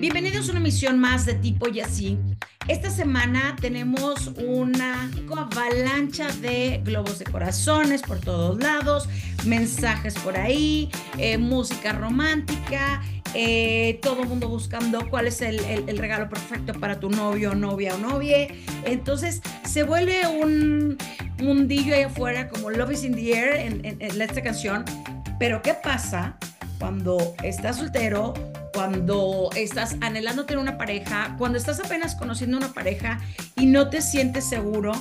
Bienvenidos a una emisión más de tipo y así. Esta semana tenemos una avalancha de globos de corazones por todos lados, mensajes por ahí, eh, música romántica, eh, todo el mundo buscando cuál es el, regalo perfecto para tu novio, novia o novia. Entonces se vuelve un mundillo ahí afuera como Love is in the Air en esta canción. Pero ¿qué pasa cuando estás soltero cuando estás anhelando tener una pareja, cuando estás apenas conociendo una pareja y no te sientes seguro,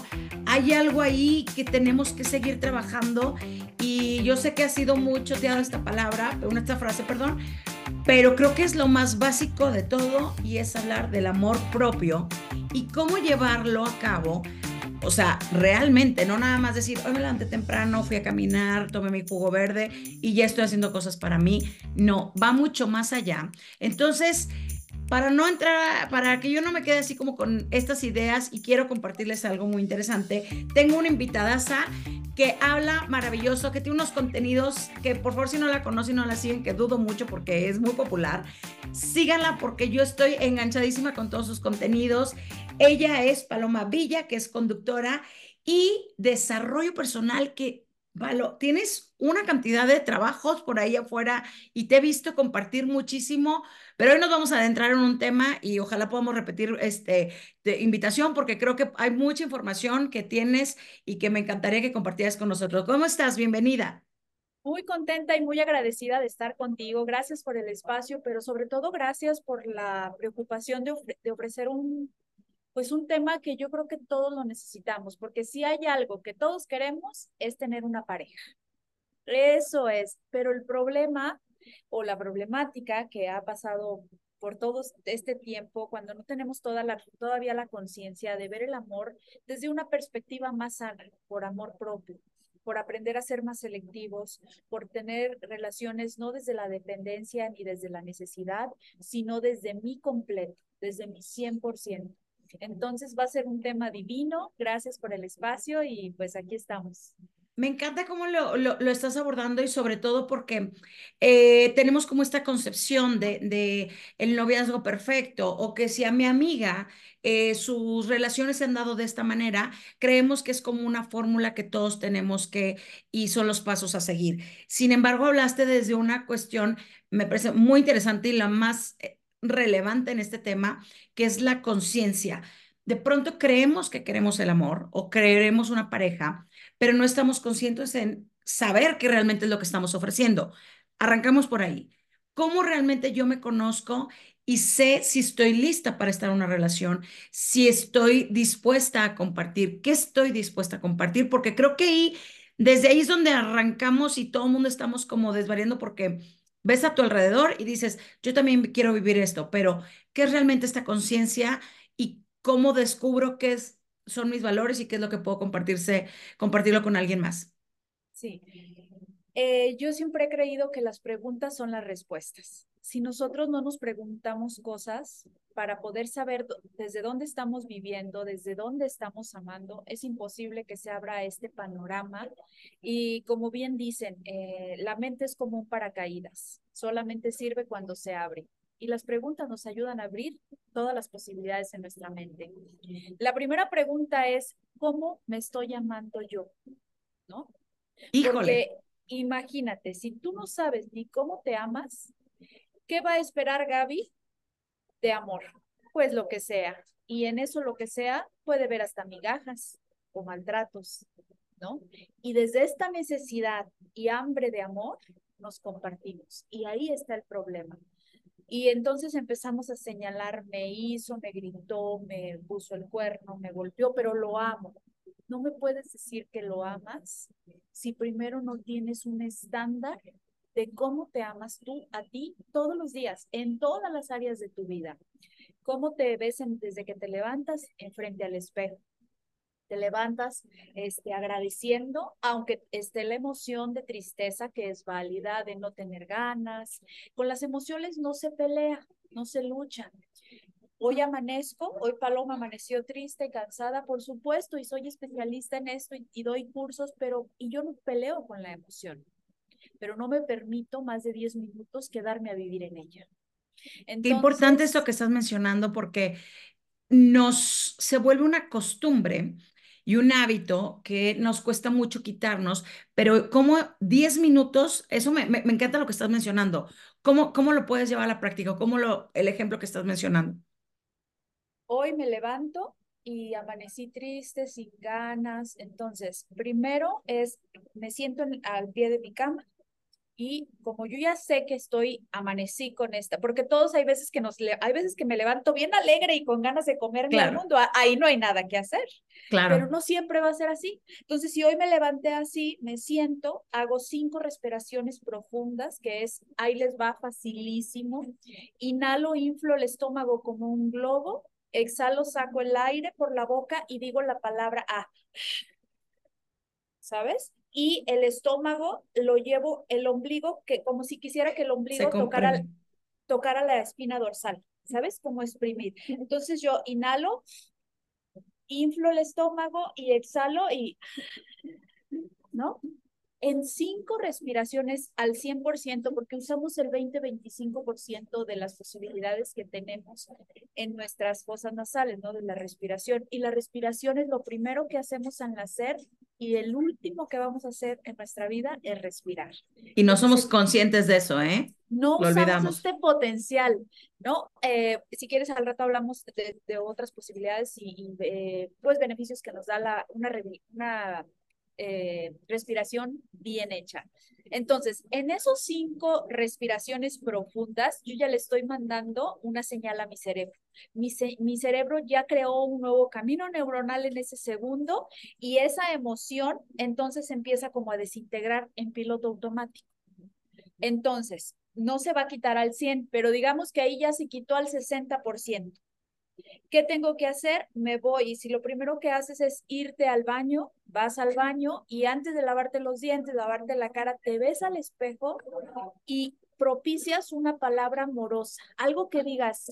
hay algo ahí que tenemos que seguir trabajando. Y yo sé que ha sido mucho teado esta palabra, esta frase, perdón, pero creo que es lo más básico de todo y es hablar del amor propio y cómo llevarlo a cabo o sea, realmente, no nada más decir, hoy me levanté temprano, fui a caminar, tomé mi jugo verde y ya estoy haciendo cosas para mí. No, va mucho más allá. Entonces, para no entrar, para que yo no me quede así como con estas ideas y quiero compartirles algo muy interesante, tengo una invitada que habla maravilloso, que tiene unos contenidos que por favor si no la conocen no la siguen, que dudo mucho porque es muy popular, síganla porque yo estoy enganchadísima con todos sus contenidos. Ella es Paloma Villa, que es conductora y desarrollo personal que tienes una cantidad de trabajos por ahí afuera y te he visto compartir muchísimo, pero hoy nos vamos a adentrar en un tema y ojalá podamos repetir este invitación porque creo que hay mucha información que tienes y que me encantaría que compartieras con nosotros. ¿Cómo estás? Bienvenida. Muy contenta y muy agradecida de estar contigo. Gracias por el espacio, pero sobre todo gracias por la preocupación de ofrecer un pues un tema que yo creo que todos lo necesitamos, porque si hay algo que todos queremos es tener una pareja. Eso es, pero el problema o la problemática que ha pasado por todo este tiempo, cuando no tenemos toda la, todavía la conciencia de ver el amor desde una perspectiva más sana, por amor propio, por aprender a ser más selectivos, por tener relaciones no desde la dependencia ni desde la necesidad, sino desde mi completo, desde mi 100%. Entonces va a ser un tema divino. Gracias por el espacio y pues aquí estamos. Me encanta cómo lo, lo, estás abordando y sobre todo porque eh, tenemos como esta concepción de, de, el noviazgo perfecto o que si a mi amiga eh, sus relaciones se han dado de esta manera, creemos que es como una fórmula que todos tenemos que y son los pasos a seguir. Sin embargo, hablaste desde una cuestión, me parece muy interesante y la más eh, relevante en este tema, que es la conciencia. De pronto creemos que queremos el amor o queremos una pareja, pero no estamos conscientes en saber qué realmente es lo que estamos ofreciendo. Arrancamos por ahí. ¿Cómo realmente yo me conozco y sé si estoy lista para estar en una relación, si estoy dispuesta a compartir, qué estoy dispuesta a compartir? Porque creo que ahí, desde ahí es donde arrancamos y todo el mundo estamos como desvariando porque ves a tu alrededor y dices, yo también quiero vivir esto, pero ¿qué es realmente esta conciencia y cómo descubro qué es, son mis valores y qué es lo que puedo compartirse, compartirlo con alguien más? Sí. Eh, yo siempre he creído que las preguntas son las respuestas. Si nosotros no nos preguntamos cosas para poder saber desde dónde estamos viviendo, desde dónde estamos amando, es imposible que se abra este panorama. Y como bien dicen, eh, la mente es como un paracaídas, solamente sirve cuando se abre. Y las preguntas nos ayudan a abrir todas las posibilidades en nuestra mente. La primera pregunta es, ¿cómo me estoy amando yo? ¿No? Híjole. Porque imagínate, si tú no sabes ni cómo te amas, ¿qué va a esperar Gaby de amor, pues lo que sea. Y en eso lo que sea puede ver hasta migajas o maltratos, ¿no? Y desde esta necesidad y hambre de amor nos compartimos. Y ahí está el problema. Y entonces empezamos a señalar, me hizo, me gritó, me puso el cuerno, me golpeó, pero lo amo. No me puedes decir que lo amas si primero no tienes un estándar de cómo te amas tú a ti todos los días, en todas las áreas de tu vida. ¿Cómo te ves desde que te levantas enfrente al espejo? Te levantas este, agradeciendo, aunque esté la emoción de tristeza que es válida, de no tener ganas. Con las emociones no se pelea, no se lucha. Hoy amanezco, hoy Paloma amaneció triste, cansada, por supuesto, y soy especialista en esto y, y doy cursos, pero y yo no peleo con la emoción pero no me permito más de 10 minutos quedarme a vivir en ella. Qué importante esto que estás mencionando porque nos se vuelve una costumbre y un hábito que nos cuesta mucho quitarnos, pero como 10 minutos, eso me, me, encanta lo que estás mencionando. ¿Cómo, ¿Cómo lo puedes llevar a la práctica? ¿Cómo lo, el ejemplo que estás mencionando? Hoy me levanto y amanecí triste, sin ganas. Entonces, primero es, me siento al pie de mi cama y como yo ya sé que estoy, amanecí con esta, porque todos hay veces que nos, hay veces que me levanto bien alegre y con ganas de comerme el mundo, ahí no hay nada que hacer. Claro. Pero no siempre va a ser así. Entonces, si hoy me levanté así, me siento, hago cinco respiraciones profundas, que es, ahí les va facilísimo. Inhalo, inflo el estómago como un globo, exhalo, saco el aire por la boca y digo la palabra A. ¿Sabes? Y el estómago lo llevo, el ombligo, que como si quisiera que el ombligo tocara, tocara la espina dorsal, ¿sabes? Como exprimir. Entonces yo inhalo, inflo el estómago y exhalo y, ¿no? En cinco respiraciones al 100%, porque usamos el 20-25% de las posibilidades que tenemos en nuestras fosas nasales, ¿no? De la respiración. Y la respiración es lo primero que hacemos al nacer y el último que vamos a hacer en nuestra vida es respirar. Y no somos conscientes de eso, ¿eh? No lo usamos este potencial, ¿no? Eh, si quieres, al rato hablamos de, otras posibilidades y, eh, pues beneficios que nos da la, una, una eh, respiración bien hecha. Entonces, en esos cinco respiraciones profundas, yo ya le estoy mandando una señal a mi cerebro. Mi, mi, cerebro ya creó un nuevo camino neuronal en ese segundo y esa emoción entonces empieza como a desintegrar en piloto automático. Entonces, no se va a quitar al 100, pero digamos que ahí ya se quitó al 60%. ¿Qué tengo que hacer? Me voy. Y si lo primero que haces es irte al baño, vas al baño y antes de lavarte los dientes, lavarte la cara, te ves al espejo y propicias una palabra amorosa, algo que digas,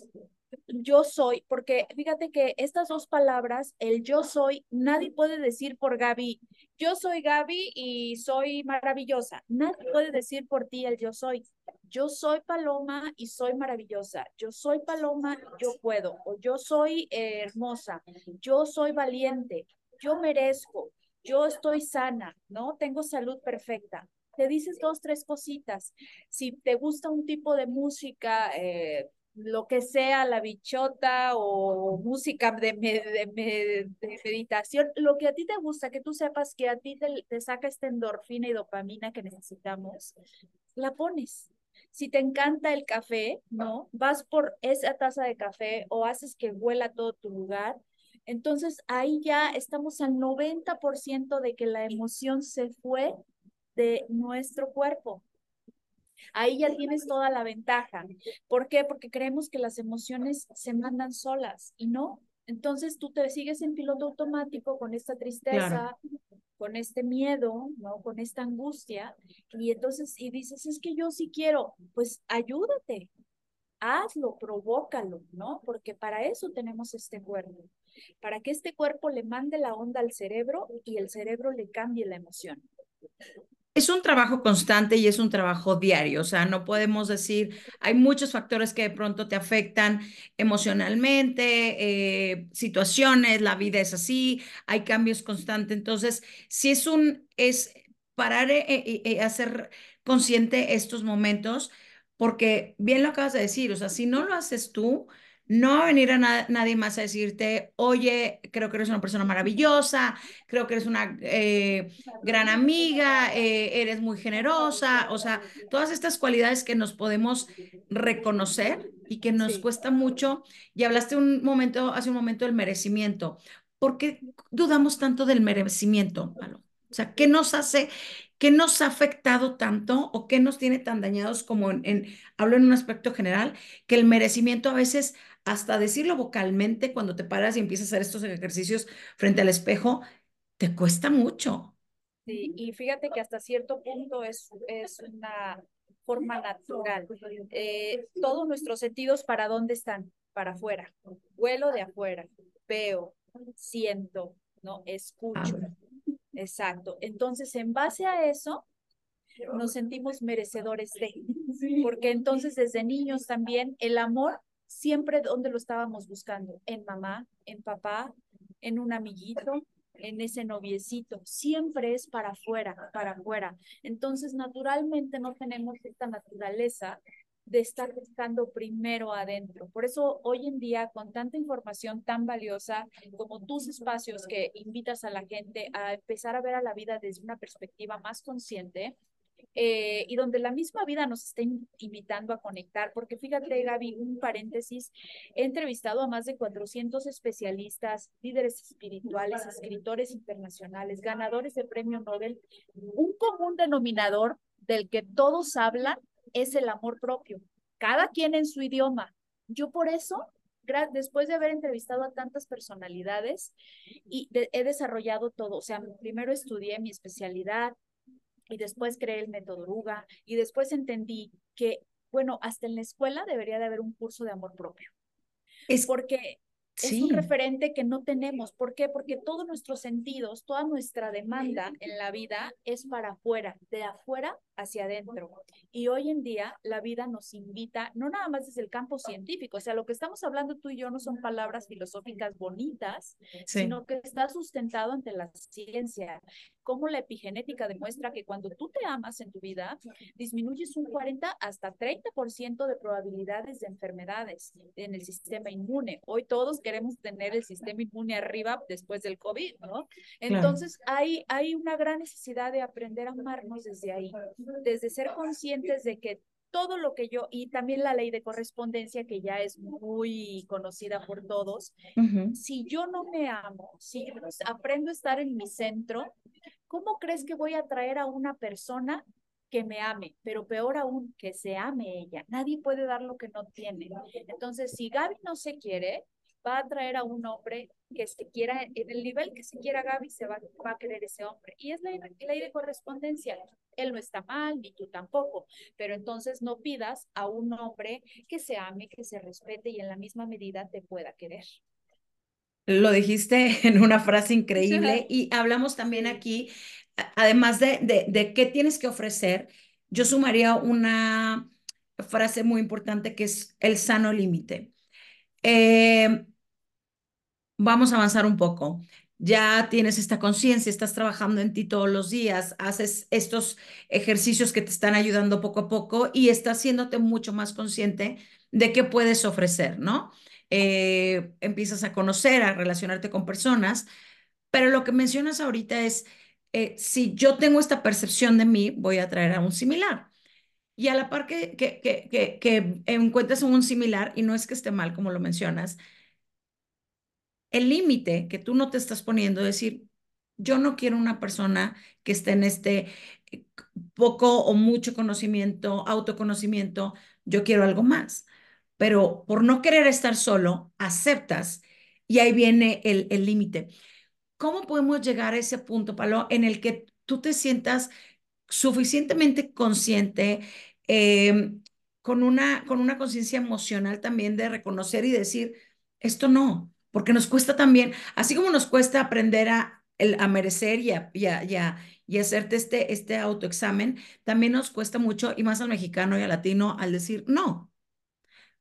yo soy, porque fíjate que estas dos palabras, el yo soy, nadie puede decir por Gaby, yo soy Gaby y soy maravillosa. Nadie puede decir por ti el yo soy. Yo soy Paloma y soy maravillosa. Yo soy Paloma, yo puedo. O yo soy eh, hermosa. Yo soy valiente. Yo merezco. Yo estoy sana, ¿no? Tengo salud perfecta te dices dos, tres cositas. Si te gusta un tipo de música, eh, lo que sea, la bichota o música de, de, meditación, lo que a ti te gusta, que tú sepas que a ti te, saca esta endorfina y dopamina que necesitamos, la pones. Si te encanta el café, ¿no? Vas por esa taza de café o haces que huela todo tu lugar. Entonces ahí ya estamos al 90% de que la emoción se fue de nuestro cuerpo. Ahí ya tienes toda la ventaja. ¿Por qué? Porque creemos que las emociones se mandan solas y no. Entonces tú te sigues en piloto automático con esta tristeza, con este miedo, ¿no? Con esta angustia. Y entonces, y dices, es que yo sí quiero, pues ayúdate, hazlo, provócalo, ¿no? Porque para eso tenemos este cuerpo, para que este cuerpo le mande la onda al cerebro y el cerebro le cambie la emoción es un trabajo constante y es un trabajo diario, o sea, no podemos decir, hay muchos factores que de pronto te afectan emocionalmente, eh, situaciones, la vida es así, hay cambios constantes, entonces, si es un, es parar y eh, eh, hacer consciente estos momentos, porque bien lo acabas de decir, o sea, si no lo haces tú, no va a venir a nadie más a decirte, oye, creo que eres una persona maravillosa, creo que eres una eh, gran amiga, eh, eres muy generosa, o sea, todas estas cualidades que nos podemos reconocer y que nos cuesta mucho. Y hablaste un momento, hace un momento del merecimiento. ¿Por qué dudamos tanto del merecimiento, O sea, ¿qué nos hace, qué nos ha afectado tanto o qué nos tiene tan dañados como en, hablo en un aspecto general, que el merecimiento a veces hasta decirlo vocalmente cuando te paras y empiezas a hacer estos ejercicios frente al espejo, te cuesta mucho. Sí, y fíjate que hasta cierto punto es, es una forma natural. Eh, todos nuestros sentidos, ¿para dónde están? Para afuera. Vuelo de afuera. Veo, siento, ¿no? Escucho. Exacto. Entonces, en base a eso, nos sentimos merecedores de. porque entonces desde niños también el amor siempre donde lo estábamos buscando, en mamá, en papá, en un amiguito, en ese noviecito, siempre es para afuera, para afuera. Entonces, naturalmente no tenemos esta naturaleza de estar buscando primero adentro. Por eso hoy en día, con tanta información tan valiosa como tus espacios que invitas a la gente a empezar a ver a la vida desde una perspectiva más consciente, eh, y donde la misma vida nos está invitando a conectar, porque fíjate, Gaby, un paréntesis, he entrevistado a más de 400 especialistas, líderes espirituales, escritores internacionales, ganadores de premio Nobel. Un común denominador del que todos hablan es el amor propio, cada quien en su idioma. Yo por eso después de haber entrevistado a tantas personalidades y he desarrollado todo, o sea, primero estudié mi especialidad, y después creé el método Ruga y después entendí que, bueno, hasta en la escuela debería de haber un curso de amor propio. Es porque es un referente que no tenemos. ¿Por qué? Porque todos nuestros sentidos, toda nuestra demanda en la vida es para afuera, de afuera hacia adentro. Y hoy en día la vida nos invita, no nada más desde el campo científico, o sea, lo que estamos hablando tú y yo no son palabras filosóficas bonitas, sino que está sustentado ante la ciencia. Como la epigenética demuestra que cuando tú te amas en tu vida, disminuyes un 40 hasta 30% de probabilidades de enfermedades en el sistema inmune. Hoy todos queremos tener el sistema inmune arriba después del COVID, ¿no? Entonces hay, hay una gran necesidad de aprender a amarnos desde ahí desde ser conscientes de que todo lo que yo, y también la ley de correspondencia que ya es muy conocida por todos, si yo no me amo, si aprendo a estar en mi centro, ¿cómo crees que voy a atraer a una persona que me ame, pero peor aún, que se ame ella. Nadie puede dar lo que no tiene. Entonces, si Gaby no se quiere, va a traer a un hombre que se quiera, en el nivel que se quiera Gaby, se va, va a querer ese hombre. Y es la ley de correspondencia. Él no está mal, ni tú tampoco. Pero entonces no pidas a un hombre que se ame, que se respete y en la misma medida te pueda querer. Lo dijiste en una frase increíble y hablamos también aquí, además de, de, de qué tienes que ofrecer, yo sumaría una frase muy importante que es el sano límite. Eh, vamos a avanzar un poco. Ya tienes esta conciencia, estás trabajando en ti todos los días, haces estos ejercicios que te están ayudando poco a poco y estás haciéndote mucho más consciente de qué puedes ofrecer, ¿no? Eh, empiezas a conocer, a relacionarte con personas, pero lo que mencionas ahorita es, eh, si yo tengo esta percepción de mí, voy a traer a un similar. Y a la par que, que, que, que encuentres un similar, y no es que esté mal como lo mencionas, el límite que tú no te estás poniendo, decir, yo no quiero una persona que esté en este eh, poco o mucho conocimiento, autoconocimiento, yo quiero algo más. Pero por no querer estar solo, aceptas y ahí viene el límite. ¿Cómo podemos llegar a ese punto, Palo, en el que tú te sientas suficientemente consciente, em, con una, con una conciencia emocional también de reconocer y decir, esto no, porque nos cuesta también, así como nos cuesta aprender a, a merecer y a, y, y, hacerte este, este autoexamen, también nos cuesta mucho, y más al mexicano y al latino, al decir no.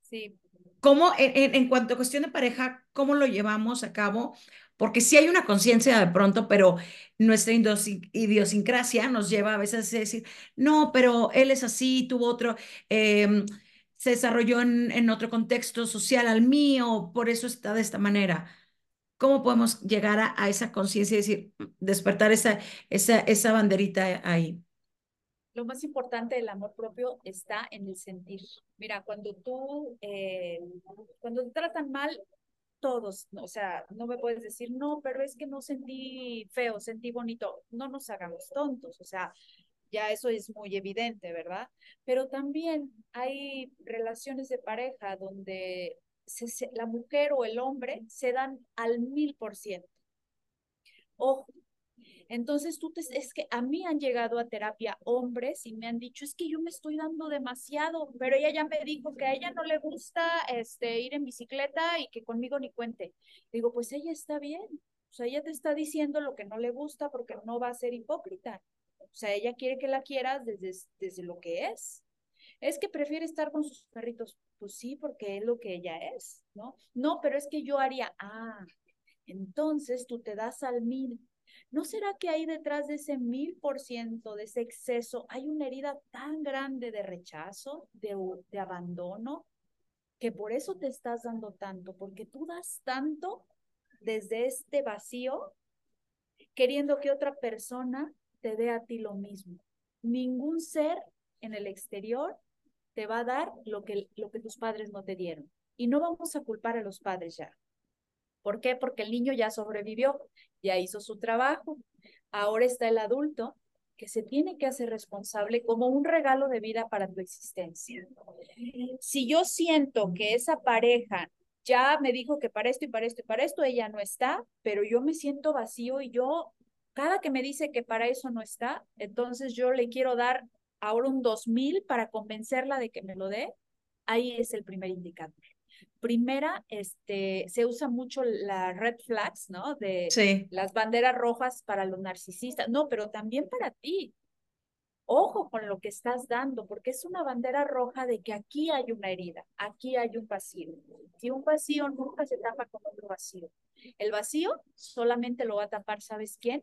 Sí. ¿Cómo, en, en, cuanto a cuestión de pareja, cómo lo llevamos a cabo? Porque sí hay una conciencia de pronto, pero nuestra idiosincrasia nos lleva a veces a decir, no, pero él es así, tuvo otro... Eh, se desarrolló en, en otro contexto social al mío, por eso está de esta manera. ¿Cómo podemos llegar a, a esa conciencia y decir, despertar esa, esa, esa banderita ahí? Lo más importante del amor propio está en el sentir. Mira, cuando tú, eh, cuando te tratan mal, todos, o sea, no me puedes decir, no, pero es que no sentí feo, sentí bonito. No nos hagamos tontos, o sea, ya eso es muy evidente, ¿verdad? Pero también hay relaciones de pareja donde la mujer o el hombre se dan al mil por ciento. Ojo, entonces tú te, es que a mí han llegado a terapia hombres y me han dicho, es que yo me estoy dando demasiado, pero ella ya me dijo que a ella no le gusta este, ir en bicicleta y que conmigo ni cuente. Digo, pues ella está bien, o sea, ella te está diciendo lo que no le gusta porque no va a ser hipócrita. O sea, ella quiere que la quieras desde, desde lo que es. Es que prefiere estar con sus perritos. Pues sí, porque es lo que ella es, ¿no? No, pero es que yo haría, ah, entonces tú te das al mil. ¿No será que ahí detrás de ese mil por ciento, de ese exceso, hay una herida tan grande de rechazo, de, de abandono, que por eso te estás dando tanto, porque tú das tanto desde este vacío, queriendo que otra persona te dé a ti lo mismo. Ningún ser en el exterior te va a dar lo que, lo que tus padres no te dieron. Y no vamos a culpar a los padres ya. ¿Por qué? Porque el niño ya sobrevivió, ya hizo su trabajo. Ahora está el adulto que se tiene que hacer responsable como un regalo de vida para tu existencia. Si yo siento que esa pareja ya me dijo que para esto y para esto y para esto ella no está, pero yo me siento vacío y yo, cada que me dice que para eso no está, entonces yo le quiero dar ahora un 2000 para convencerla de que me lo dé, ahí es el primer indicador. Primera, este, se usa mucho la red flags, ¿no? De las banderas rojas para los narcisistas. No, pero también para ti. Ojo con lo que estás dando, porque es una bandera roja de que aquí hay una herida, aquí hay un vacío. Si un vacío nunca se tapa con otro vacío. El vacío solamente lo va a tapar, ¿sabes quién?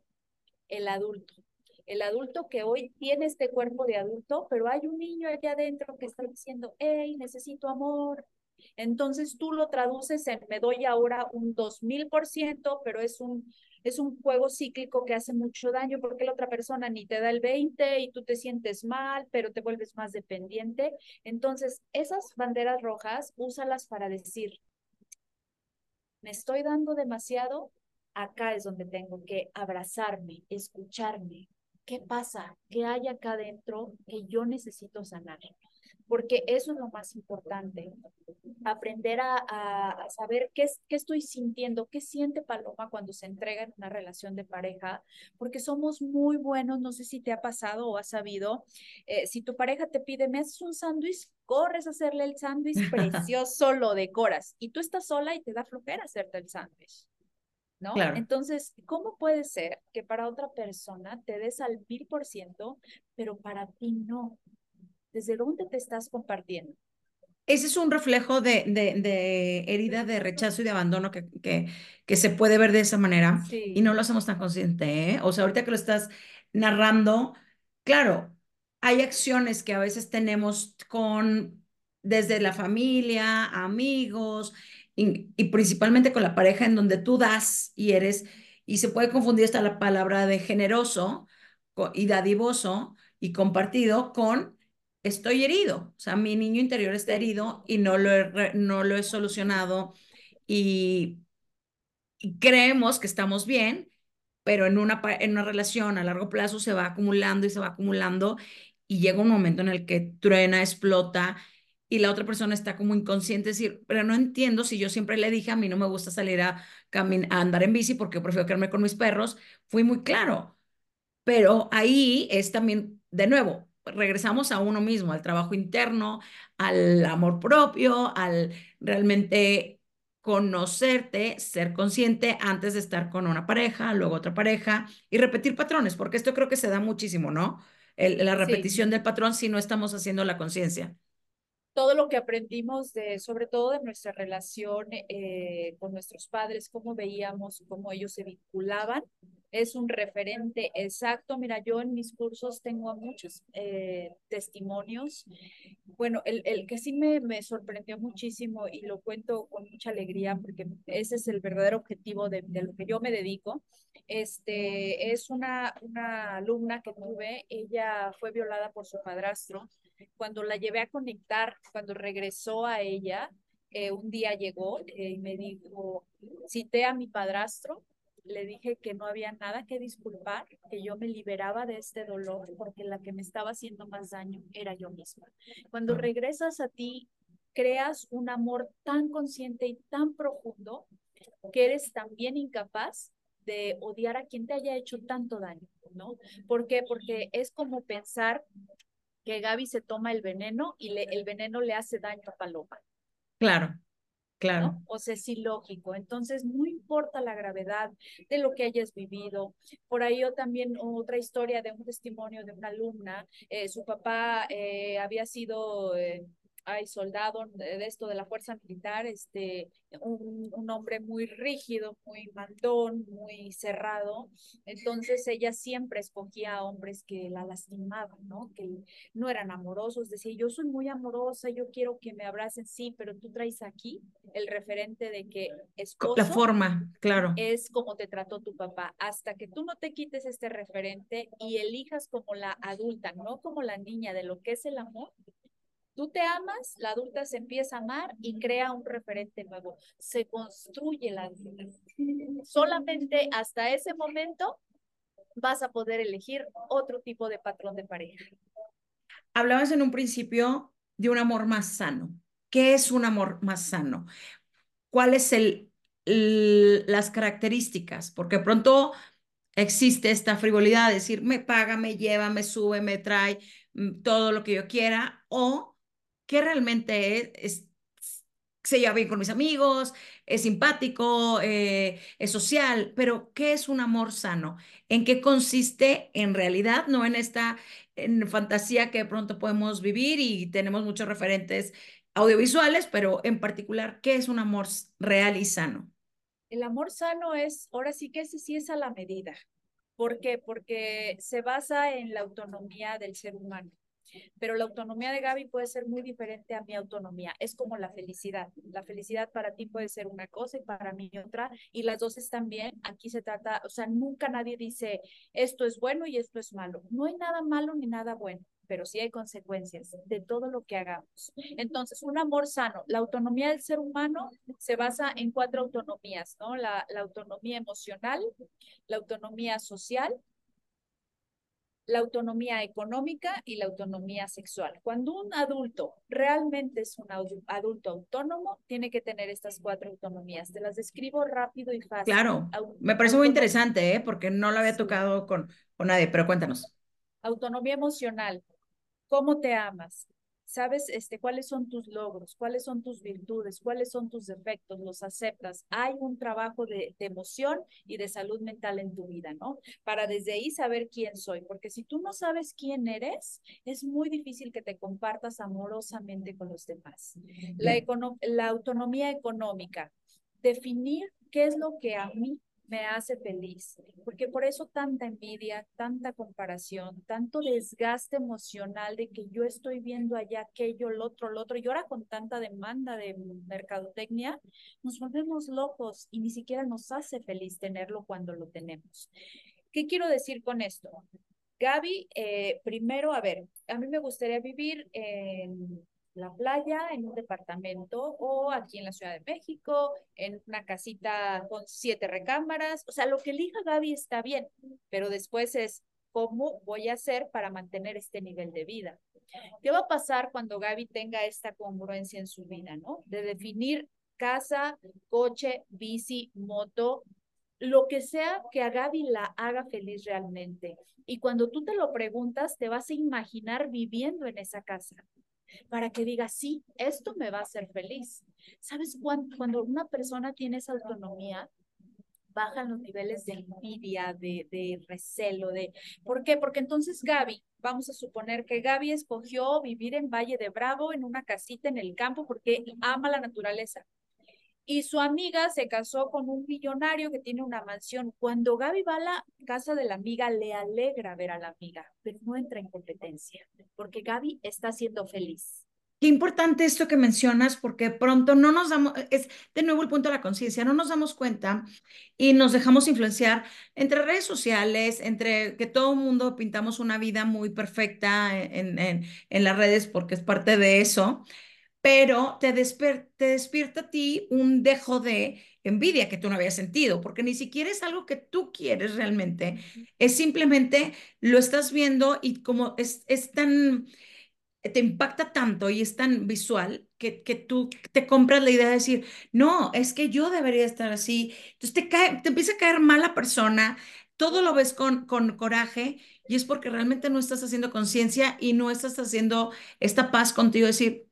El adulto. El adulto que hoy tiene este cuerpo de adulto, pero hay un niño allá adentro que está diciendo, hey, necesito amor, entonces tú lo traduces en me doy ahora un 2000%, pero es un, es un juego cíclico que hace mucho daño porque la otra persona ni te da el 20 y tú te sientes mal, pero te vuelves más dependiente. Entonces, esas banderas rojas, úsalas para decir, me estoy dando demasiado, acá es donde tengo que abrazarme, escucharme. ¿Qué pasa? ¿Qué hay acá adentro que yo necesito sanar? porque eso es lo más importante, aprender a, saber qué, es, qué estoy sintiendo, qué siente Paloma cuando se entrega en una relación de pareja, porque somos muy buenos, no sé si te ha pasado o has sabido, eh, si tu pareja te pide, me haces un sándwich, corres a hacerle el sándwich precioso, lo decoras, y tú estás sola y te da flojera hacerte el sándwich. ¿No? Entonces, ¿cómo puede ser que para otra persona te des al mil por ciento, pero para ti no? ¿Desde dónde te estás compartiendo? Ese es un reflejo de, de, herida de rechazo y de abandono que, que, que, se puede ver de esa manera y no lo hacemos tan consciente. ¿eh? O sea, ahorita que lo estás narrando, claro, hay acciones que a veces tenemos con desde la familia, amigos y, y principalmente con la pareja en donde tú das y eres, y se puede confundir hasta la palabra de generoso y dadivoso y compartido con estoy herido, o sea, mi niño interior está herido y no lo he, no lo he solucionado y, creemos que estamos bien, pero en una, en una relación a largo plazo se va acumulando y se va acumulando y llega un momento en el que truena, explota y la otra persona está como inconsciente, decir, pero no entiendo si yo siempre le dije a mí no me gusta salir a, a andar en bici porque prefiero quedarme con mis perros, fui muy claro. Pero ahí es también, de nuevo, regresamos a uno mismo, al trabajo interno, al amor propio, al realmente conocerte, ser consciente antes de estar con una pareja, luego otra pareja y repetir patrones, porque esto creo que se da muchísimo, ¿no? la repetición del patrón si no estamos haciendo la conciencia todo lo que aprendimos de, sobre todo de nuestra relación eh, con nuestros padres, cómo veíamos, cómo ellos se vinculaban, es un referente exacto. Mira, yo en mis cursos tengo muchos eh, testimonios. Bueno, el, el que sí me, me, sorprendió muchísimo y lo cuento con mucha alegría porque ese es el verdadero objetivo de, de lo que yo me dedico. Este, es una, una alumna que tuve, ella fue violada por su padrastro cuando la llevé a conectar, cuando regresó a ella, eh, un día llegó eh, y me dijo, cité a mi padrastro, le dije que no había nada que disculpar, que yo me liberaba de este dolor porque la que me estaba haciendo más daño era yo misma. Cuando regresas a ti, creas un amor tan consciente y tan profundo que eres también incapaz de odiar a quien te haya hecho tanto daño, ¿no? ¿Por qué? Porque es como pensar que Gaby se toma el veneno y le, el veneno le hace daño a Paloma. Claro. Claro. O sea, es ilógico. Entonces, no importa la gravedad de lo que hayas vivido. Por ahí yo también otra historia de un testimonio de una alumna. Eh, su papá eh, había sido eh, hay soldado de esto de la fuerza militar, este, un, un, hombre muy rígido, muy mandón, muy cerrado. Entonces ella siempre escogía a hombres que la lastimaban, ¿no? Que no eran amorosos. Decía, yo soy muy amorosa, yo quiero que me abracen, sí, pero tú traes aquí el referente de que esposo la forma, claro. Es como te trató tu papá. Hasta que tú no te quites este referente y elijas como la adulta, no como la niña de lo que es el amor, Tú te amas, la adulta se empieza a amar y crea un referente nuevo. Se construye la vida. Solamente hasta ese momento vas a poder elegir otro tipo de patrón de pareja. Hablabas en un principio de un amor más sano. ¿Qué es un amor más sano? ¿Cuáles el, las características? Porque pronto existe esta frivolidad de decir, me paga, me lleva, me sube, me trae mm, todo lo que yo quiera, o qué realmente es, se lleva bien con mis amigos, es simpático, eh, es social, pero ¿qué es un amor sano? ¿En qué consiste en realidad? No en esta fantasía que de pronto podemos vivir y tenemos muchos referentes audiovisuales, pero en particular, ¿qué es un amor real y sano? El amor sano es, ahora sí que ese sí es a la medida. ¿Por qué? Porque se basa en la autonomía del ser humano. Pero la autonomía de Gaby puede ser muy diferente a mi autonomía. Es como la felicidad. La felicidad para ti puede ser una cosa y para mí otra. Y las dos están bien. Aquí se trata, o sea, nunca nadie dice esto es bueno y esto es malo. No hay nada malo ni nada bueno pero sí hay consecuencias de todo lo que hagamos. Entonces, un amor sano, la autonomía del ser humano se basa en cuatro autonomías, ¿no? La, la autonomía emocional, la autonomía social, la autonomía económica y la autonomía sexual. Cuando un adulto realmente es un adulto autónomo, tiene que tener estas cuatro autonomías. Te las describo rápido y fácil. Claro, me parece muy interesante, ¿eh? porque no lo había tocado con, con nadie, pero cuéntanos. Autonomía emocional. ¿Cómo te amas? Sabes este, cuáles son tus logros, cuáles son tus virtudes, cuáles son tus defectos, los aceptas. Hay un trabajo de, de, emoción y de salud mental en tu vida, ¿no? Para desde ahí saber quién soy, porque si tú no sabes quién eres, es muy difícil que te compartas amorosamente con los demás. La, la autonomía económica, definir qué es lo que a mí me hace feliz, porque por eso tanta envidia, tanta comparación, tanto desgaste emocional de que yo estoy viendo allá aquello, lo otro, lo otro, y ahora con tanta demanda de mercadotecnia, nos volvemos locos y ni siquiera nos hace feliz tenerlo cuando lo tenemos. ¿Qué quiero decir con esto? Gaby, eh, primero, a ver, a mí me gustaría vivir en la playa, en un departamento o aquí en la Ciudad de México, en una casita con siete recámaras. O sea, lo que elija Gaby está bien, pero después es cómo voy a hacer para mantener este nivel de vida. ¿Qué va a pasar cuando Gaby tenga esta congruencia en su vida, no? De definir casa, coche, bici, moto, lo que sea que a Gaby la haga feliz realmente. Y cuando tú te lo preguntas, te vas a imaginar viviendo en esa casa para que diga, sí, esto me va a hacer feliz. ¿Sabes cuándo, cuando una persona tiene esa autonomía? bajan los niveles de envidia, de, de recelo, de... ¿Por qué? Porque entonces Gaby, vamos a suponer que Gaby escogió vivir en Valle de Bravo, en una casita en el campo, porque ama la naturaleza y su amiga se casó con un millonario que tiene una mansión. Cuando Gaby va a la casa de la amiga, le alegra ver a la amiga, pero no entra en competencia, porque Gaby está siendo feliz. Qué importante esto que mencionas, porque pronto no nos damos, es de nuevo el punto de la conciencia, no nos damos cuenta y nos dejamos influenciar entre redes sociales, entre que todo el mundo pintamos una vida muy perfecta en, en, en las redes porque es parte de eso pero te, te despierta a ti un dejo de envidia que tú no habías sentido, porque ni siquiera es algo que tú quieres realmente, es simplemente lo estás viendo y como es, es tan, te impacta tanto y es tan visual que, que tú te compras la idea de decir, no, es que yo debería estar así, entonces te, cae, te empieza a caer mala persona, todo lo ves con, con coraje y es porque realmente no estás haciendo conciencia y no estás haciendo esta paz contigo, decir,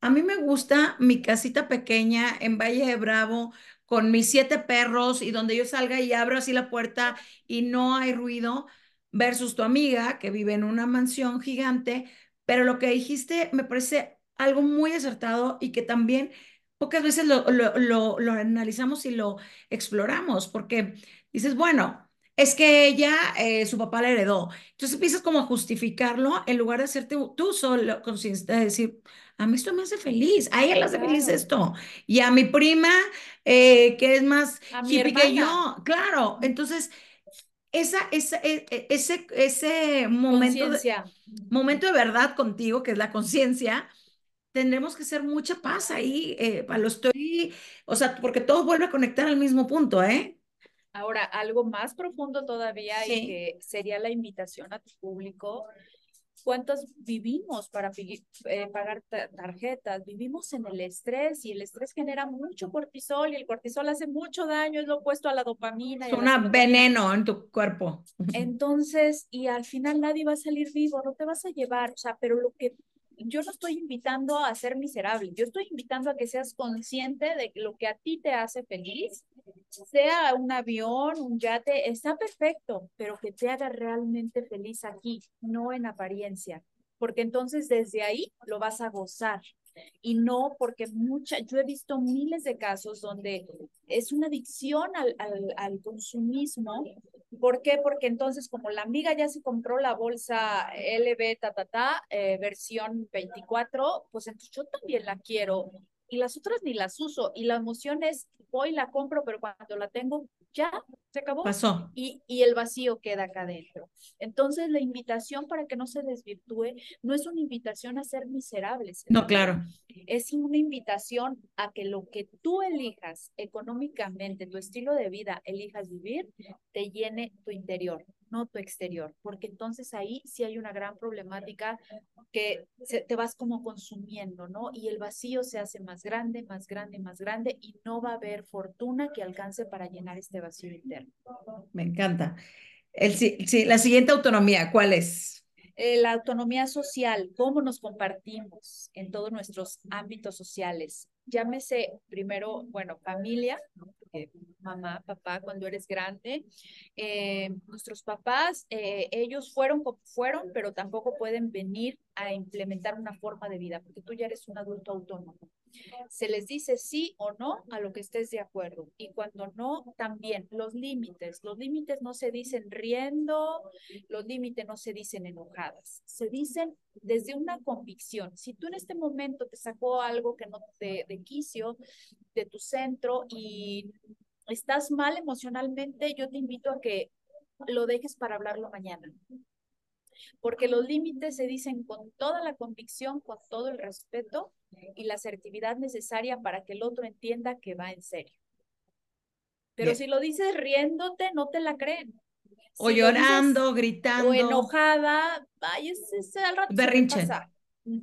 A mí me gusta mi casita pequeña en Valle de Bravo con mis siete perros y donde yo salga y abro así la puerta y no hay ruido versus tu amiga que vive en una mansión gigante. Pero lo que dijiste me parece algo muy acertado y que también pocas veces lo, lo, lo, analizamos y lo exploramos porque dices, bueno. Es que ella, eh, su papá la heredó. Entonces empiezas como a justificarlo en lugar de hacerte tú solo consciente de decir, a mí esto me hace feliz, a ella le hace feliz esto. Y a mi prima, eh, que es más hippie que yo, claro. Entonces, esa, esa, e- e- ese, ese momento de, conciencia. momento de verdad contigo, que es la conciencia, tendremos que hacer mucha paz ahí. Eh, pa- lo estoy, o sea, porque todo vuelve a conectar al mismo punto, ¿eh? Ahora, algo más profundo todavía y que sería la invitación a tu público. ¿Cuántos vivimos para eh, pagar ta- tarjetas? Vivimos en el estrés y el estrés genera mucho cortisol y el cortisol hace mucho daño, es lo opuesto a la dopamina Es un veneno en tu cuerpo. Entonces, y al final nadie va a salir vivo, no te vas a llevar, o sea, pero lo que yo no estoy invitando a ser miserable, yo estoy invitando a que seas consciente de que lo que a ti te hace feliz, sea un avión, un yate, está perfecto, pero que te haga realmente feliz aquí, no en apariencia, porque entonces desde ahí lo vas a gozar. Y no porque mucha, yo he visto miles de casos donde es una adicción al, al, al consumismo ¿Por qué? Porque entonces, como la amiga ya se compró la bolsa LB, ta, ta, ta, eh, versión 24, pues entonces yo también la quiero. Y las otras ni las uso. Y la emoción es, voy, la compro, pero cuando la tengo, ya, se acabó. Pasó. Y, y el vacío queda acá adentro. Entonces, la invitación para que no se desvirtúe no es una invitación a ser miserables. No, vida claro. es una invitación a que lo que tú elijas económicamente, tu estilo de vida, elijas vivir, te llene tu interior, no tu exterior, porque entonces ahí sí hay una gran problemática que se, te vas como consumiendo, ¿no? Y el vacío se hace más grande, más grande, más grande y no va a haber fortuna que alcance para llenar este vacío interno. Me encanta. El, si- la siguiente autonomía, ¿cuál es? Eh, la autonomía social, cómo nos compartimos en todos nuestros ámbitos sociales. Llámese primero, bueno, familia, mamá, papá, cuando eres grande, eh, nuestros papás, eh, ellos fueron como fueron, pero tampoco pueden venir a implementar una forma de vida, porque tú ya eres un adulto autónomo. Se les dice sí o no a lo que estés de acuerdo. Y cuando no, también los límites. Los límites no se dicen riendo, los límites no se dicen enojadas, se dicen desde una convicción. Si tú en este momento te sacó algo que no te de quicio de tu centro y estás mal emocionalmente, yo te invito a que lo dejes para hablarlo mañana. Porque los límites se dicen con toda la convicción, con todo el respeto y la asertividad necesaria para que el otro entienda que va en serio. Pero Bien. si lo dices riéndote, no te la creen. O dices llorando, o gritando. enojada, ay, ese, ese al rato se Berrinche. pasa.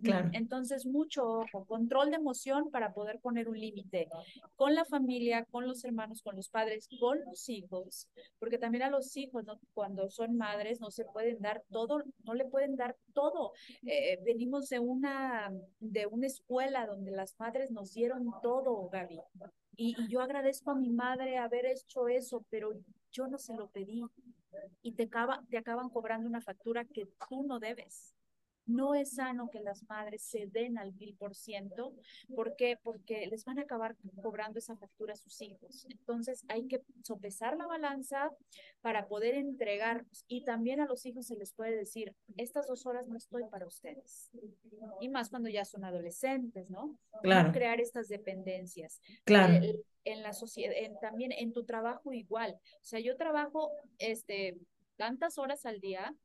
Claro. Entonces, mucho ojo, control de emoción para poder poner un límite con la familia, con los hermanos, con los padres, con los hijos, porque también a los hijos, ¿no? cuando son madres, no se pueden dar todo, no le pueden dar todo. Eh, venimos de una, de una escuela donde las madres nos dieron todo, Gaby. Y, y yo agradezco a mi madre haber hecho eso, pero yo no se lo pedí y te, acaba, te acaban cobrando una factura que tú no debes. No es sano que las madres se den al mil por ciento. ¿Por qué? Porque les van a acabar cobrando esa factura a sus hijos. Entonces hay que sopesar la balanza para poder entregar. Y también a los hijos se les puede decir, estas dos horas no estoy para ustedes. Y más cuando ya son adolescentes, ¿no? Claro. No crear estas dependencias. Claro. Eh, en la sociedad, en, también en tu trabajo igual. O sea, yo trabajo este, tantas horas al día,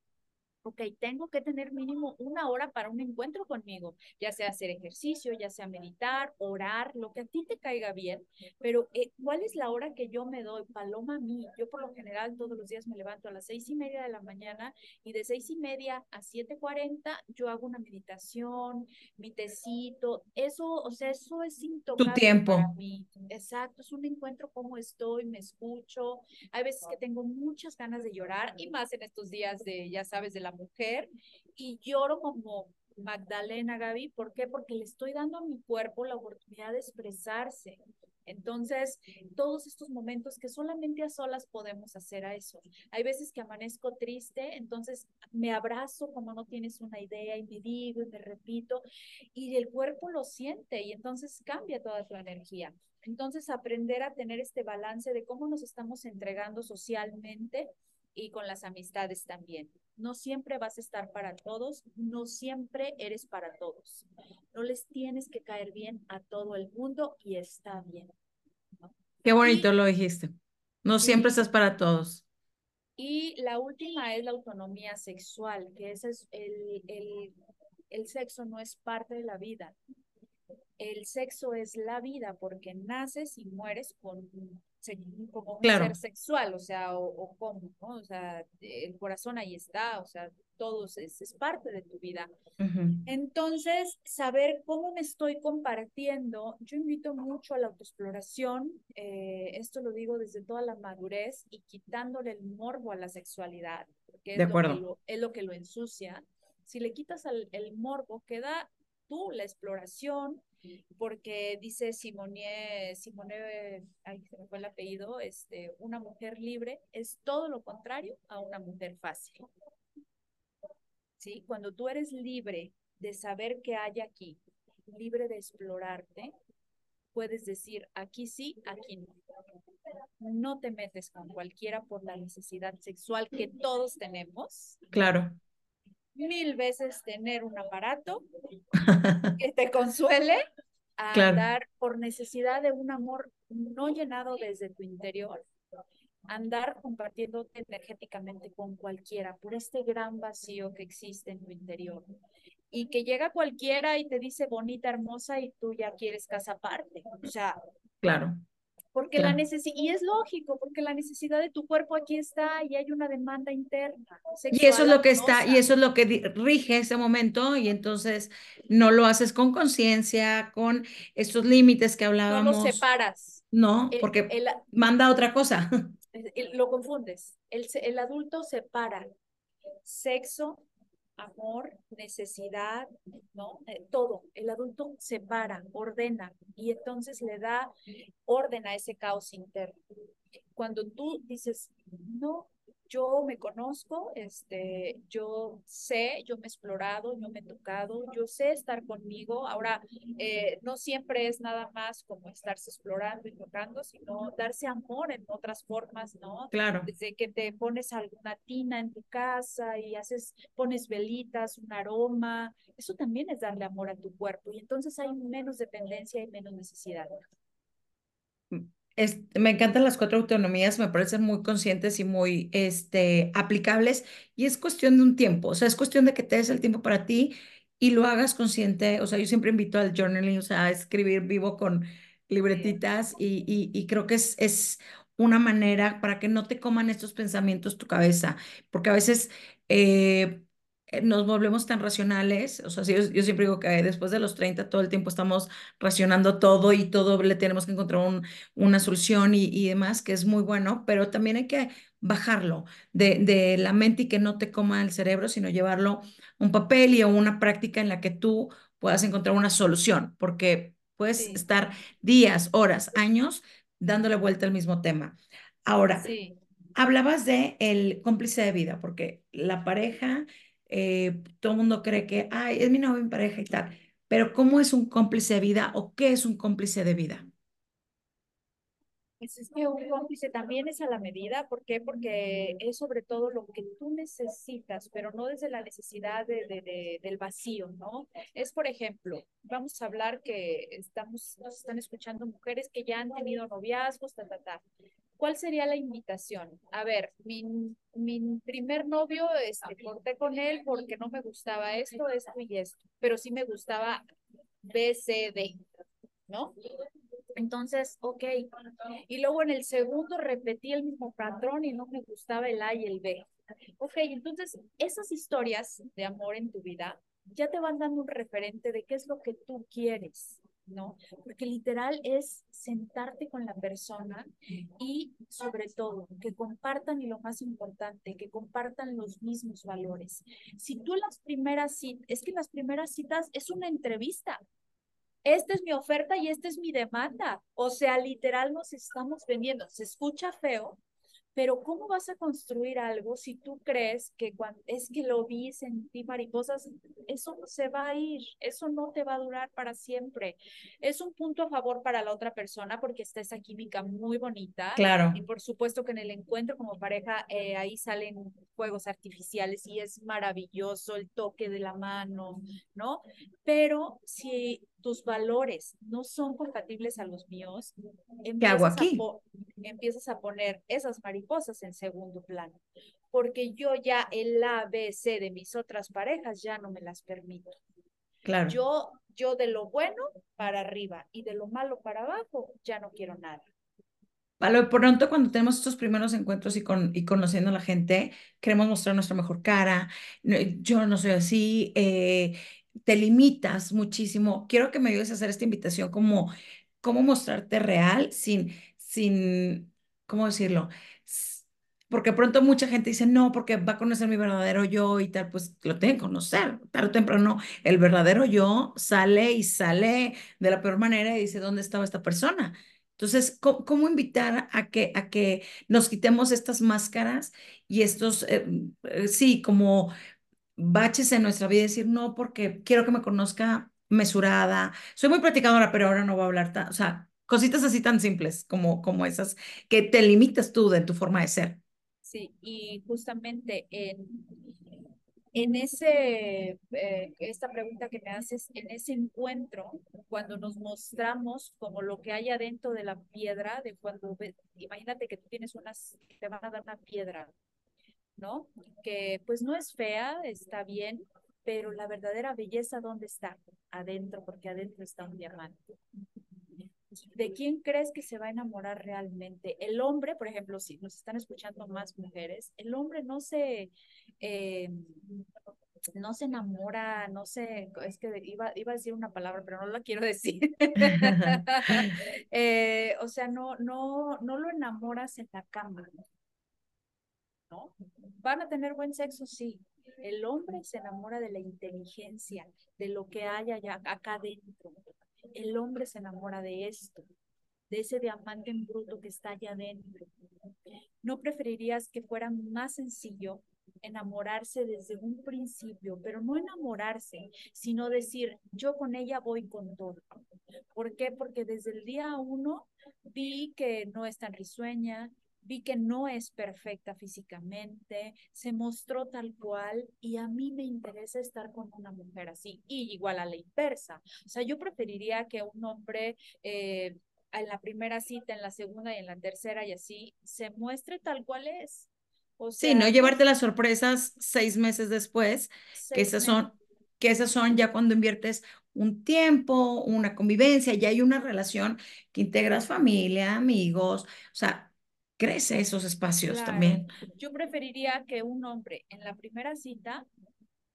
ok, tengo que tener mínimo una hora para un encuentro conmigo, ya sea hacer ejercicio, ya sea meditar, orar, lo que a ti te caiga bien, pero eh, ¿cuál es la hora que yo me doy? Paloma a mí, yo por lo general todos los días me levanto a las seis y media de la mañana y de seis y media a siete cuarenta yo hago una meditación, mi tecito, eso, o sea, eso es intocable tiempo. para mí. Exacto, es un encuentro como estoy, me escucho, hay veces que tengo muchas ganas de llorar y más en estos días de, ya sabes, de la mujer y lloro como Magdalena, Gaby. ¿Por qué? Porque le estoy dando a mi cuerpo la oportunidad de expresarse. Entonces, todos estos momentos que solamente a solas podemos hacer a eso. Hay veces que amanezco triste, entonces me abrazo como no tienes una idea y me digo y me repito y el cuerpo lo siente y entonces cambia toda tu energía. Entonces, aprender a tener este balance de cómo nos estamos entregando socialmente y con las amistades también. No siempre vas a estar para todos, no siempre eres para todos. No les tienes que caer bien a todo el mundo y está bien. Qué bonito lo dijiste. No siempre estás para todos. Y la última es la autonomía sexual, que ese es el, el, el sexo no es parte de la vida. El sexo es la vida porque naces y mueres con como un ser sexual, o sea, o, como, ¿no? O sea, el corazón ahí está, o sea, todo es, es parte de tu vida. Entonces, saber cómo me estoy compartiendo, yo invito mucho a la autoexploración, eh, esto lo digo desde toda la madurez y quitándole el morbo a la sexualidad, porque es, de acuerdo. Lo, que lo, es lo que lo ensucia. Si le quitas el, el morbo, queda tú la exploración, porque dice Simone, Simone, ahí se me fue el apellido, este, una mujer libre es todo lo contrario a una mujer fácil. ¿Sí? Cuando tú eres libre de saber qué hay aquí, libre de explorarte, puedes decir aquí sí, aquí no. No te metes con cualquiera por la necesidad sexual que todos tenemos. Claro mil veces tener un aparato que te consuele a dar por necesidad de un amor no llenado desde tu interior, andar compartiéndote energéticamente con cualquiera por este gran vacío que existe en tu interior. Y que llega cualquiera y te dice bonita, hermosa, y tú ya quieres casa aparte. O sea, claro. Porque la necesidad, y es lógico, porque la necesidad de tu cuerpo aquí está y hay una demanda interna. Y eso es lo que está, y eso es lo que rige ese momento, y entonces no lo haces con conciencia, con estos límites que hablábamos. No lo separas. No, porque manda otra cosa. lo confundes. El, el adulto separa sexo amor, necesidad, ¿no? Eh, todo. El adulto separa, ordena y entonces le da orden a ese caos interno. Cuando tú dices, no, yo me conozco, este, yo sé, yo me he explorado, yo me he tocado, yo sé estar conmigo. Ahora, eh, no siempre es nada más como estarse explorando y tocando, sino darse amor en otras formas, ¿no? Claro. Desde que te pones alguna tina en tu casa y haces, pones velitas, un aroma, eso también es darle amor a tu cuerpo y entonces hay menos dependencia y menos necesidad me encantan las cuatro autonomías, me parecen muy conscientes y muy este, aplicables y es cuestión de un tiempo, o sea, es cuestión de que te des el tiempo para ti y lo hagas consciente, o sea, yo siempre invito al journaling, o sea, a escribir vivo con libretitas y, y, y creo que es, es una manera para que no te coman estos pensamientos tu cabeza, porque a veces... Eh, nos volvemos tan racionales, o sea, yo, yo, siempre digo que después de los 30 todo el tiempo estamos racionando todo y todo le tenemos que encontrar un, una solución y, y, demás, que es muy bueno, pero también hay que bajarlo de, de, la mente y que no te coma el cerebro, sino llevarlo a un papel y a una práctica en la que tú puedas encontrar una solución, porque puedes estar días, horas, años dándole vuelta al mismo tema. Ahora, hablabas de el cómplice de vida, porque la pareja eh, todo el mundo cree que, ay, es mi novio, mi pareja y tal. Pero ¿cómo es un cómplice de vida o qué es un cómplice de vida? Pues es que un cómplice también es a la medida, ¿por qué? Porque es sobre todo lo que tú necesitas, pero no desde la necesidad de, de, del vacío, ¿no? Es, por ejemplo, vamos a hablar que estamos, nos están escuchando mujeres que ya han tenido noviazgos, ta, ta, ta. ¿Cuál sería la invitación? A ver, mi, mi primer novio, este, corté con él porque no me gustaba esto, esto y esto, pero sí me gustaba B, C, D, ¿no? Entonces, ok. Y luego en el segundo repetí el mismo patrón y no me gustaba el A y el B. Ok, entonces esas historias de amor en tu vida ya te van dando un referente de qué es lo que tú quieres, ¿no? Porque literal es sentarte con la persona y sobre todo que compartan y lo más importante, que compartan los mismos valores. Si tú las primeras citas, es que las primeras citas es una entrevista. Esta es mi oferta y esta es mi demanda. O sea, literal nos estamos vendiendo. Se escucha feo, pero ¿cómo vas a construir algo si tú crees que cuando es que lo vi, sentí mariposas? Eso no se va a ir, eso no te va a durar para siempre. Es un punto a favor para la otra persona porque está esa química muy bonita. Claro. Y por supuesto que en el encuentro como pareja, eh, ahí salen juegos artificiales y es maravilloso el toque de la mano, ¿no? Pero si tus valores no son compatibles a los míos, ¿qué hago aquí? empiezas a poner esas mariposas en segundo plano, porque yo ya el A, B, C de mis otras parejas ya no me las permito. Claro. Yo, yo de lo bueno para arriba y de lo malo para abajo ya no quiero nada. Vale, pronto cuando tenemos estos primeros encuentros y, con, y conociendo a la gente, queremos mostrar nuestra mejor cara. Yo no soy así, eh, te limitas muchísimo. Quiero que me ayudes a hacer esta invitación como cómo mostrarte real sin, sin, ¿cómo decirlo? Porque pronto mucha gente dice, no, porque va a conocer mi verdadero yo y tal, pues lo tienen que conocer, tarde o temprano. El verdadero yo sale y sale de la peor manera y dice, ¿dónde estaba esta persona? Entonces, ¿cómo, invitar a que, a que nos quitemos estas máscaras y estos, eh, eh, sí, como baches en nuestra vida y decir, no, porque quiero que me conozca mesurada. Soy muy practicadora, pero ahora no voy a hablar tan, o sea, cositas así tan simples como, como esas que te limitas tú de tu forma de ser. Sí, y justamente en, en ese, eh, esta pregunta que me haces, en ese encuentro, cuando nos mostramos como lo que hay adentro de la piedra, de cuando, imagínate que tú tienes unas, te van a dar una piedra, ¿no? Que pues no es fea, está bien, pero la verdadera belleza, ¿dónde está? Adentro, porque adentro está un diamante. ¿De quién crees que se va a enamorar realmente? El hombre, por ejemplo, si nos están escuchando más mujeres, el hombre no se, eh, no se enamora, no sé, es que iba, iba a decir una palabra, pero no la quiero decir. Eh, o sea, no, no, no lo enamoras en la cama, ¿no? ¿Van a tener buen sexo? Sí. El hombre se enamora de la inteligencia, de lo que hay allá, acá adentro. El hombre se enamora de esto, de ese diamante en bruto que está allá adentro. ¿No preferirías que fuera más sencillo enamorarse desde un principio, pero no enamorarse, sino decir, yo con ella voy con todo. ¿Por qué? Porque desde el día uno vi que no es tan risueña, vi que no es perfecta físicamente, se mostró tal cual y a mí me interesa estar con una mujer así y igual a la inversa. O sea, yo preferiría que un hombre eh, en la primera cita, en la segunda y en la tercera y así se muestre tal cual es. O sea, sí, no llevarte las sorpresas seis meses después, que esas son que esas son ya cuando inviertes un tiempo, una convivencia, ya hay una relación que integras familia, amigos, o sea, crece esos espacios también. Yo preferiría que un hombre en la primera cita,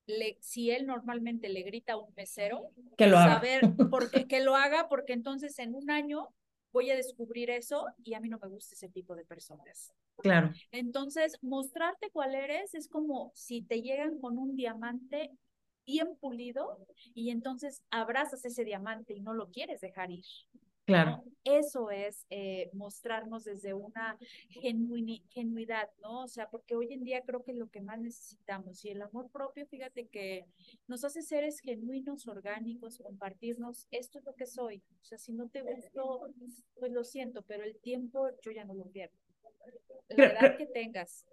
le, si él normalmente le grita a un mesero, que lo haga. Saber porque, que lo haga, porque entonces en un año voy a descubrir eso y a mí no me gusta ese tipo de personas. Claro. Entonces, mostrarte cuál eres es como si te llegan con un diamante bien pulido y entonces abrazas ese diamante y no lo quieres dejar ir. Claro. Eso es eh, mostrarnos desde una genuidad, ¿no? O sea, porque hoy en día creo que es lo que más necesitamos. Y el amor propio, fíjate que nos hace seres genuinos, orgánicos, compartirnos, esto es lo que soy. O sea, si no te gusto, pues lo siento, pero el tiempo yo ya no lo pierdo. La edad que tengas.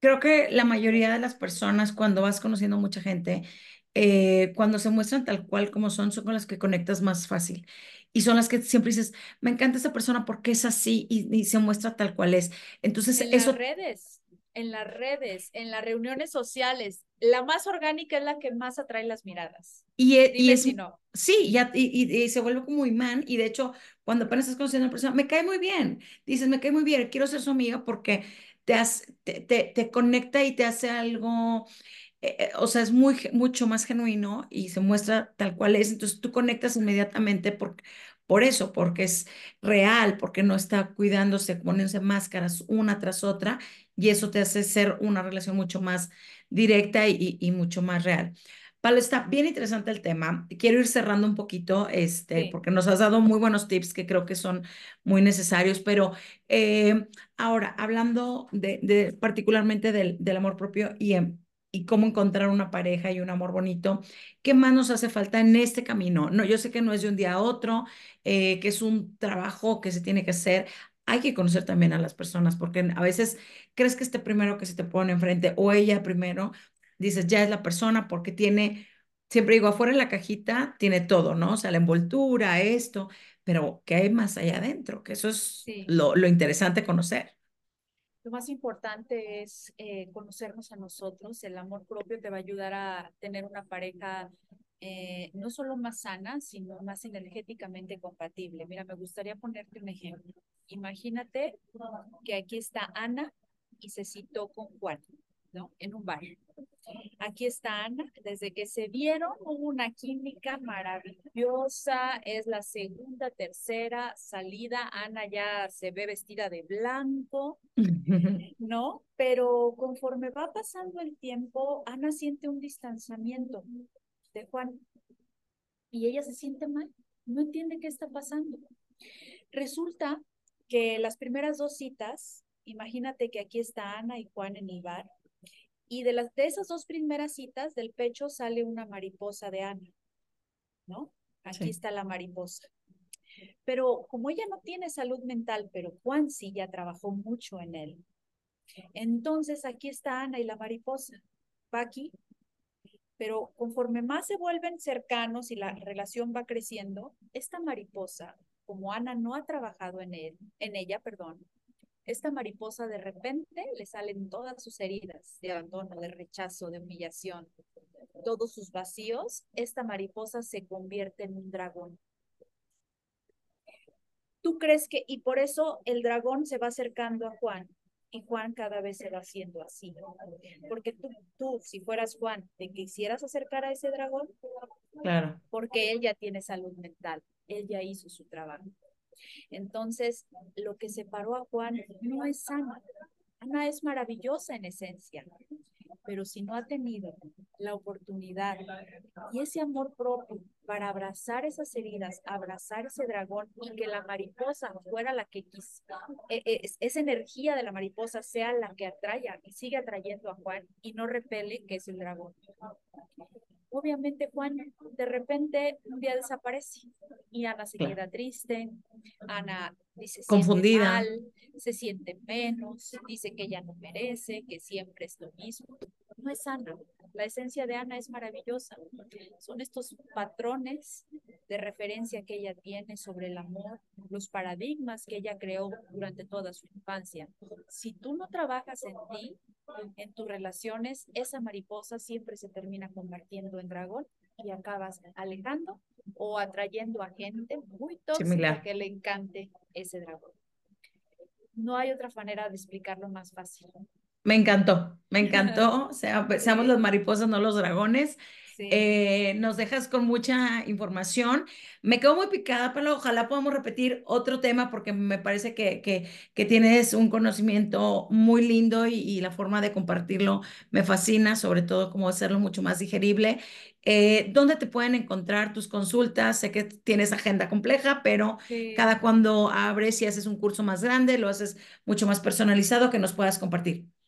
Creo que la mayoría de las personas, cuando vas conociendo mucha gente, eh, cuando se muestran tal cual como son, son con las que conectas más fácil y son las que siempre dices, me encanta esa persona porque es así y, se muestra tal cual es. Entonces, en eso... las redes, en las redes, en las reuniones sociales, la más orgánica es la que más atrae las miradas. Y, e, y es, no. sí, ya, y, se vuelve como imán y de hecho, cuando apenas estás conociendo a una persona, me cae muy bien, dices, me cae muy bien, quiero ser su amiga porque te, te, te, te conecta y te hace algo eh, eh, o sea, es muy, mucho más genuino y se muestra tal cual es, entonces tú conectas inmediatamente por, por eso, porque es real, porque no está cuidándose, poniéndose máscaras una tras otra, y eso te hace ser una relación mucho más directa y, y mucho más real. Pablo, está bien interesante el tema. Quiero ir cerrando un poquito, este, porque nos has dado muy buenos tips que creo que son muy necesarios, pero eh, ahora, hablando de, particularmente del, del, amor propio y, em, y cómo encontrar una pareja y un amor bonito, ¿qué más nos hace falta en este camino? No, yo sé que no es de un día a otro, eh, que es un trabajo que se tiene que hacer. Hay que conocer también a las personas, porque a veces crees que este primero que se te pone enfrente o ella primero, dices, ya es la persona porque tiene, siempre digo, afuera en la cajita tiene todo, ¿no? O sea, la envoltura, esto, pero ¿qué hay más allá adentro? Que eso es lo, lo, interesante conocer. Lo más importante es eh, conocernos a nosotros. El amor propio te va a ayudar a tener una pareja eh, no solo más sana, sino más energéticamente compatible. Mira, me gustaría ponerte un ejemplo. Imagínate que aquí está Ana y se citó con Juan, ¿no? En un bar. Aquí está Ana, desde que se vieron hubo una química maravillosa, es la segunda, tercera salida, Ana ya se ve vestida de blanco, ¿no? Pero conforme va pasando el tiempo, Ana siente un distanciamiento de Juan y ella se siente mal, no entiende qué está pasando. Resulta que las primeras dos citas, imagínate que aquí está Ana y Juan en el bar, y de, las, de esas dos primeras citas, del pecho sale una mariposa de Ana, ¿no? Aquí está la mariposa. Pero como ella no tiene salud mental, pero Juan sí ya trabajó mucho en él. Entonces aquí está Ana y la mariposa. Va aquí. Pero conforme más se vuelven cercanos y la relación va creciendo, esta mariposa, como Ana no ha trabajado en él, en ella, perdón, esta mariposa de repente le salen todas sus heridas de abandono, de rechazo, de humillación, todos sus vacíos, esta mariposa se convierte en un dragón. ¿Tú crees que, y por eso el dragón se va acercando a Juan, y Juan cada vez se va haciendo así. Porque tú, tú, si fueras Juan, ¿te quisieras acercar a ese dragón? Claro. Porque él ya tiene salud mental, él ya hizo su trabajo. Entonces, lo que separó a Juan no es Ana. Ana es maravillosa en esencia, pero si no ha tenido la oportunidad y ese amor propio para abrazar esas heridas, abrazar ese dragón y que la mariposa fuera la que e, e, esa energía de la mariposa sea la que atraiga y sigue atrayendo a Juan y no repele que es el dragón. Obviamente Juan de repente un día desaparece y Ana se queda triste, Ana dice confundida, se siente menos, dice que ella no merece, que siempre es lo mismo. No es Ana, la esencia de Ana es maravillosa. Son estos patrones de referencia que ella tiene sobre el amor, los paradigmas que ella creó durante toda su infancia. Si tú no trabajas en ti, en tus relaciones, esa mariposa siempre se termina convirtiendo en dragón y acabas alejando o atrayendo a gente muy tóxica que le encante ese dragón. No hay otra manera de explicarlo más fácil. Me encantó, me encantó. sea, seamos los mariposas, no los dragones. Eh, nos dejas con mucha información. Me quedo muy picada, pero ojalá podamos repetir otro tema porque me parece que, que, que tienes un conocimiento muy lindo y, la forma de compartirlo me fascina, sobre todo cómo hacerlo mucho más digerible. Eh, ¿Dónde te pueden encontrar tus consultas? Sé que tienes agenda compleja, pero cada cuando abres y haces un curso más grande, lo haces mucho más personalizado que nos puedas compartir.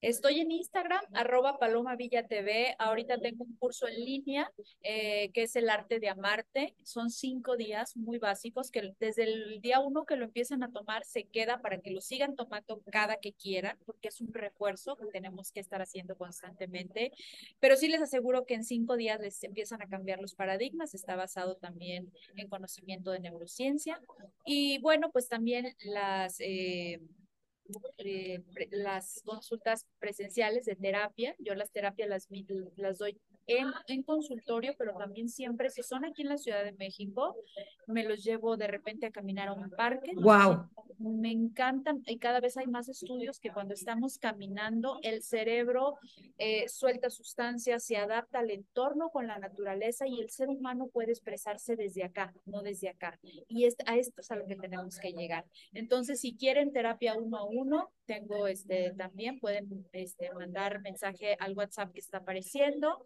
Estoy en Instagram, arroba Paloma Villa TV. Ahorita tengo un curso en línea eh, que es el arte de amarte. Son cinco días muy básicos que desde el día uno que lo empiezan a tomar se queda para que lo sigan tomando cada que quieran, porque es un refuerzo que tenemos que estar haciendo constantemente. Pero sí les aseguro que en cinco días les empiezan a cambiar los paradigmas. Está basado también en conocimiento de neurociencia. Y bueno, pues también las... Eh, eh, las consultas presenciales de terapia. Yo las terapias las, las doy en, en, consultorio, pero también siempre, si son aquí en la Ciudad de México, me los llevo de repente a caminar a un parque. Wow. me encantan y cada vez hay más estudios que cuando estamos caminando, el cerebro eh, suelta sustancias, se adapta al entorno con la naturaleza y el ser humano puede expresarse desde acá, no desde acá. Y es, a esto es a lo que tenemos que llegar. Entonces, si quieren terapia uno a uno, tengo este también, pueden este, mandar mensaje al WhatsApp que está apareciendo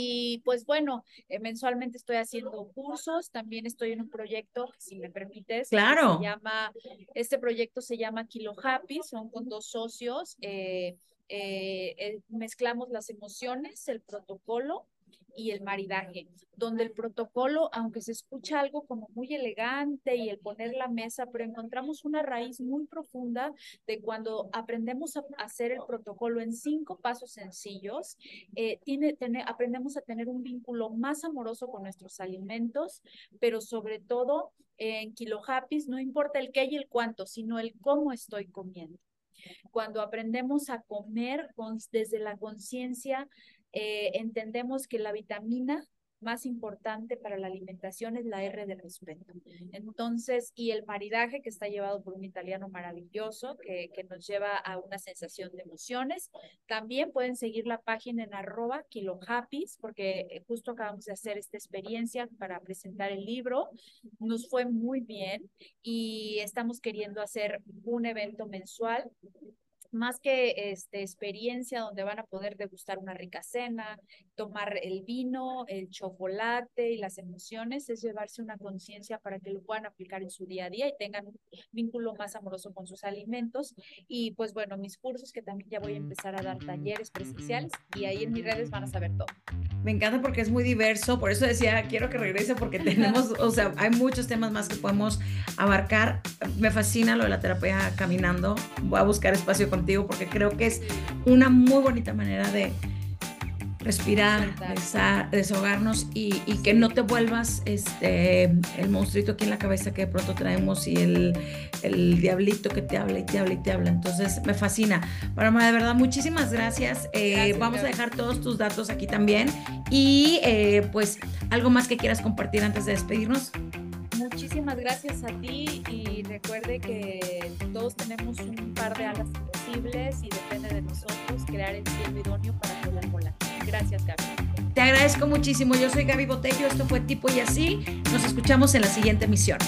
y pues bueno, eh, mensualmente estoy haciendo cursos, también estoy en un proyecto, si me permites, claro. se llama, este proyecto se llama Kilo Happy, son con dos socios, eh, eh, mezclamos las emociones, el protocolo y el maridaje, donde el protocolo, aunque se escucha algo como muy elegante y el poner la mesa, pero encontramos una raíz muy profunda de cuando aprendemos a hacer el protocolo en cinco pasos sencillos, eh, tiene, aprendemos a tener un vínculo más amoroso con nuestros alimentos, pero sobre todo en Kilo Happy, no importa el qué y el cuánto, sino el cómo estoy comiendo. Cuando aprendemos a comer con, desde la conciencia eh, entendemos que la vitamina más importante para la alimentación es la R de respeto. Entonces, y el maridaje que está llevado por un italiano maravilloso que, que nos lleva a una sensación de emociones. También pueden seguir la página en arroba kilohappies porque eh, justo acabamos de hacer esta experiencia para presentar el libro. Nos fue muy bien y estamos queriendo hacer un evento mensual más que este, experiencia donde van a poder degustar una rica cena, tomar el vino, el chocolate y las emociones, es llevarse una conciencia para que lo puedan aplicar en su día a día y tengan un vínculo más amoroso con sus alimentos. Y pues bueno, mis cursos que también ya voy a empezar a dar talleres presenciales y ahí en mis redes van a saber todo. Me encanta porque es muy diverso, por eso decía, quiero que regrese porque tenemos, o sea, hay muchos temas más que podemos abarcar. Me fascina lo de la terapia caminando. Voy a buscar espacio contigo porque creo que es una muy bonita manera de respirar, desahogarnos y, que no te vuelvas este, el monstruito aquí en la cabeza que de pronto traemos y el, el diablito que te habla y te habla y te habla. Entonces me fascina. Para de verdad, muchísimas gracias. Eh, vamos a dejar todos tus datos aquí también y eh, pues algo más que quieras compartir antes de despedirnos. Muchísimas gracias a ti y recuerde que todos tenemos un par de alas y depende de nosotros crear el cielo idóneo para poder volar. Gracias, Gaby. Te agradezco muchísimo. Yo soy Gaby Botello. Esto fue Tipo y Así. Nos escuchamos en la siguiente emisión.